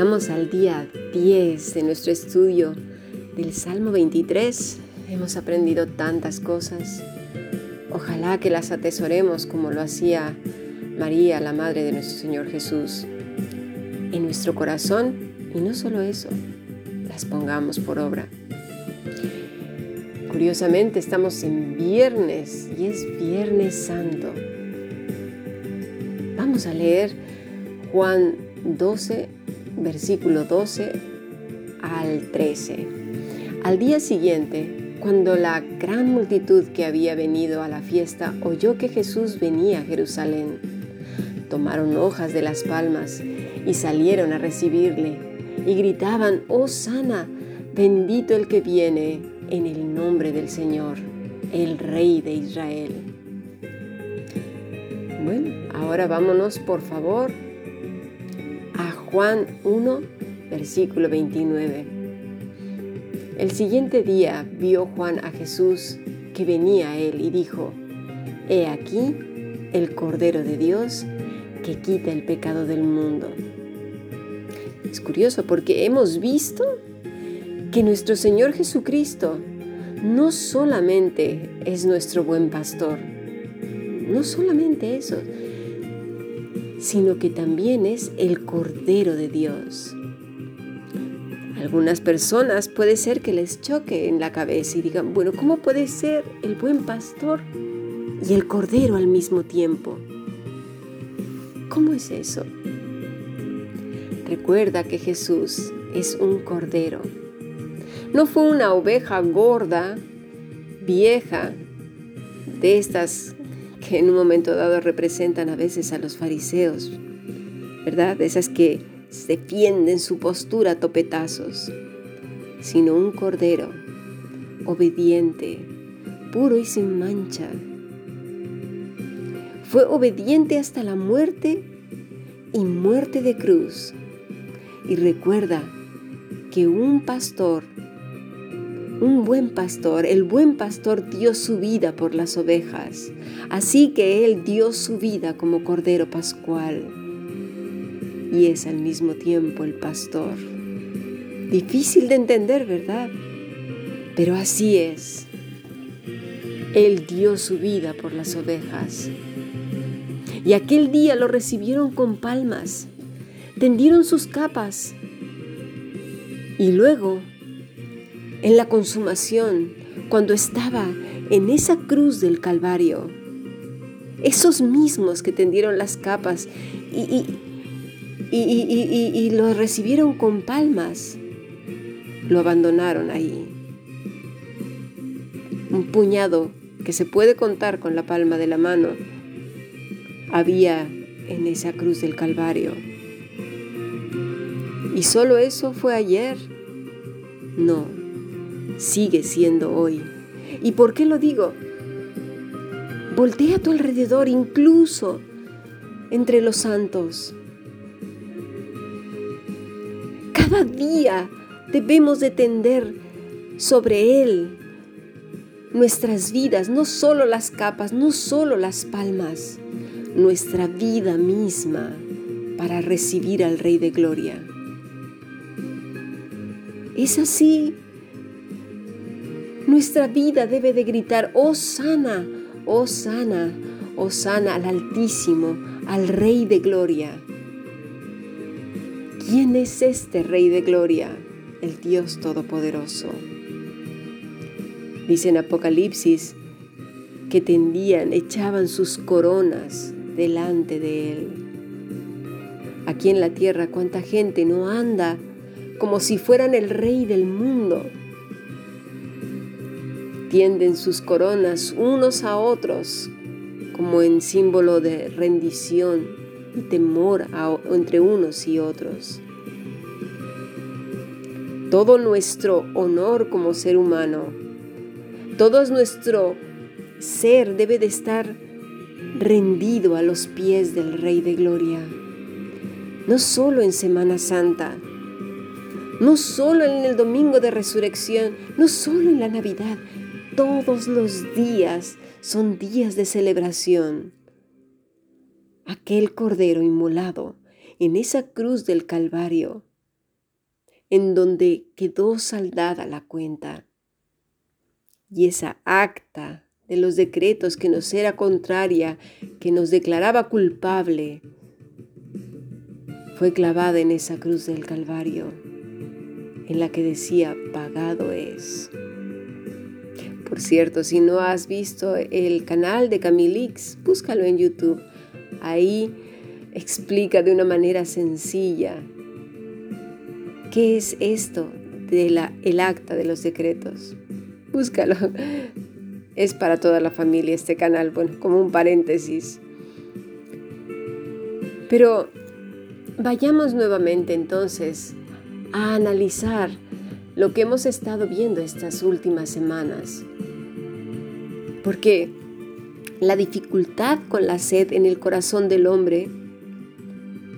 Llegamos al día 10 de nuestro estudio del Salmo 23. Hemos aprendido tantas cosas. Ojalá que las atesoremos como lo hacía María, la Madre de nuestro Señor Jesús, en nuestro corazón y no solo eso, las pongamos por obra. Curiosamente estamos en viernes y es Viernes Santo. Vamos a leer Juan 12, versículo 12 al 13. Al día siguiente, cuando la gran multitud que había venido a la fiesta oyó que Jesús venía a Jerusalén, tomaron hojas de las palmas y salieron a recibirle y gritaban, oh sana, bendito el que viene en el nombre del Señor, el Rey de Israel. Bueno, ahora vámonos por favor Juan 1, versículo 29. El siguiente día vio Juan a Jesús que venía a él y dijo, He aquí el Cordero de Dios que quita el pecado del mundo. Es curioso porque hemos visto que nuestro Señor Jesucristo no solamente es nuestro buen pastor, no solamente eso, sino que también es el Cordero de Dios. Algunas personas puede ser que les choque en la cabeza y digan, bueno, ¿cómo puede ser el buen pastor y el Cordero al mismo tiempo? ¿Cómo es eso? Recuerda que Jesús es un Cordero. No fue una oveja gorda, vieja, de estas que en un momento dado representan a veces a los fariseos, ¿verdad? Esas que defienden su postura a topetazos, sino un cordero obediente, puro y sin mancha. Fue obediente hasta la muerte y muerte de cruz. Y recuerda que un pastor un buen pastor, el buen pastor dio su vida por las ovejas, así que Él dio su vida como Cordero Pascual. Y es al mismo tiempo el pastor. Difícil de entender, ¿verdad? Pero así es. Él dio su vida por las ovejas. Y aquel día lo recibieron con palmas, tendieron sus capas y luego en la consumación, cuando estaba en esa cruz del Calvario. Esos mismos que tendieron las capas y, y, lo recibieron con palmas, lo abandonaron ahí. Un puñado que se puede contar con la palma de la mano había en esa cruz del Calvario. ¿Y solo eso fue ayer? No, sigue siendo hoy. ¿Y por qué lo digo? Voltea a tu alrededor, incluso entre los santos. Cada día debemos de tender sobre Él nuestras vidas, no solo las capas, no solo las palmas, nuestra vida misma para recibir al Rey de Gloria. Es así nuestra vida debe de gritar, oh sana, oh sana, oh sana al Altísimo, al Rey de Gloria. ¿Quién es este Rey de Gloria? El Dios Todopoderoso. Dice en Apocalipsis que tendían, echaban sus coronas delante de Él. Aquí en la tierra, cuánta gente no anda como si fueran el Rey del mundo tienden sus coronas unos a otros como en símbolo de rendición y temor entre unos y otros. Todo nuestro honor como ser humano, todo nuestro ser debe de estar rendido a los pies del Rey de Gloria. No solo en Semana Santa, no solo en el Domingo de Resurrección, no solo en la Navidad, todos los días son días de celebración. Aquel cordero inmolado en esa cruz del Calvario en donde quedó saldada la cuenta. Y esa acta de los decretos que nos era contraria, que nos declaraba culpable, fue clavada en esa cruz del Calvario, en la que decía, pagado es. Por cierto, si no has visto el canal de Camilix, búscalo en YouTube. Ahí explica de una manera sencilla qué es esto del acta de los decretos. Búscalo. Es para toda la familia este canal, bueno, como un paréntesis. Pero vayamos nuevamente entonces a analizar lo que hemos estado viendo estas últimas semanas. Porque la dificultad con la sed en el corazón del hombre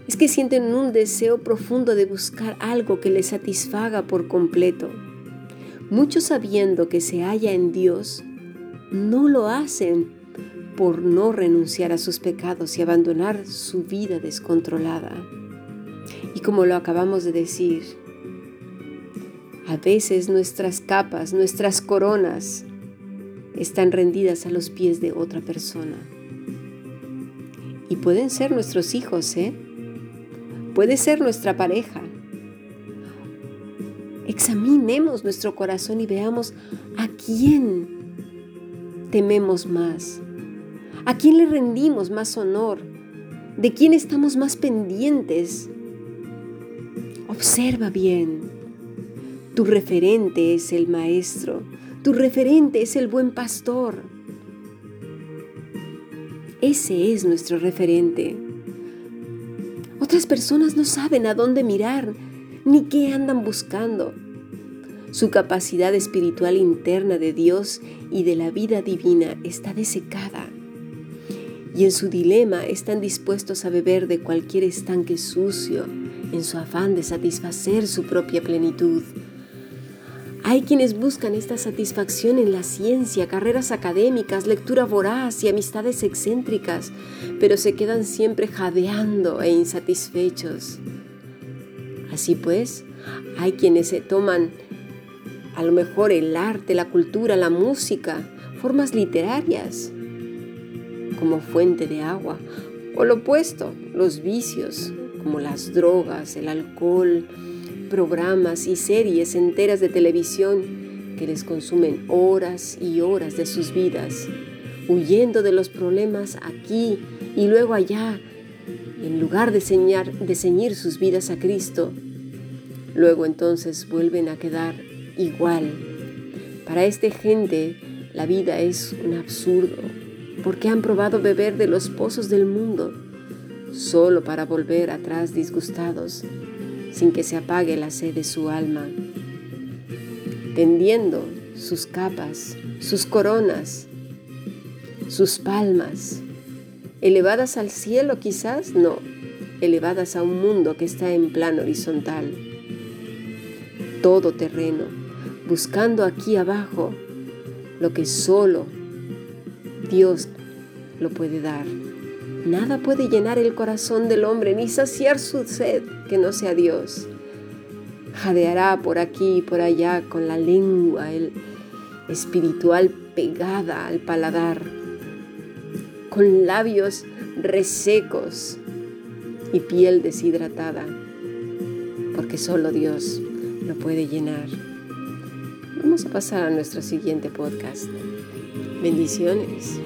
es que sienten un deseo profundo de buscar algo que les satisfaga por completo. Muchos sabiendo que se halla en Dios, no lo hacen por no renunciar a sus pecados y abandonar su vida descontrolada. Y como lo acabamos de decir, a veces nuestras capas, nuestras coronas, están rendidas a los pies de otra persona. Y pueden ser nuestros hijos, ¿eh? Puede ser nuestra pareja. Examinemos nuestro corazón y veamos a quién tememos más, a quién le rendimos más honor, de quién estamos más pendientes. Observa bien. Tu referente es el Maestro, tu referente es el buen pastor. Ese es nuestro referente. Otras personas no saben a dónde mirar ni qué andan buscando. Su capacidad espiritual interna de Dios y de la vida divina está desecada. Y en su dilema están dispuestos a beber de cualquier estanque sucio en su afán de satisfacer su propia plenitud. Hay quienes buscan esta satisfacción en la ciencia, carreras académicas, lectura voraz y amistades excéntricas, pero se quedan siempre jadeando e insatisfechos. Así pues, hay quienes se toman a lo mejor el arte, la cultura, la música, formas literarias como fuente de agua, o lo opuesto, los vicios, como las drogas, el alcohol, programas y series enteras de televisión que les consumen horas y horas de sus vidas, huyendo de los problemas aquí y luego allá, en lugar de, de ceñir sus vidas a Cristo. Luego entonces vuelven a quedar igual. Para esta gente la vida es un absurdo, porque han probado beber de los pozos del mundo, solo para volver atrás disgustados sin que se apague la sed de su alma, tendiendo sus capas, sus coronas, sus palmas, elevadas al cielo quizás, no, elevadas a un mundo que está en plano horizontal, todo terreno, buscando aquí abajo lo que solo Dios lo puede dar. Nada puede llenar el corazón del hombre ni saciar su sed que no sea Dios. Jadeará por aquí y por allá con la lengua espiritual pegada al paladar, con labios resecos y piel deshidratada, porque solo Dios lo puede llenar. Vamos a pasar a nuestro siguiente podcast. Bendiciones.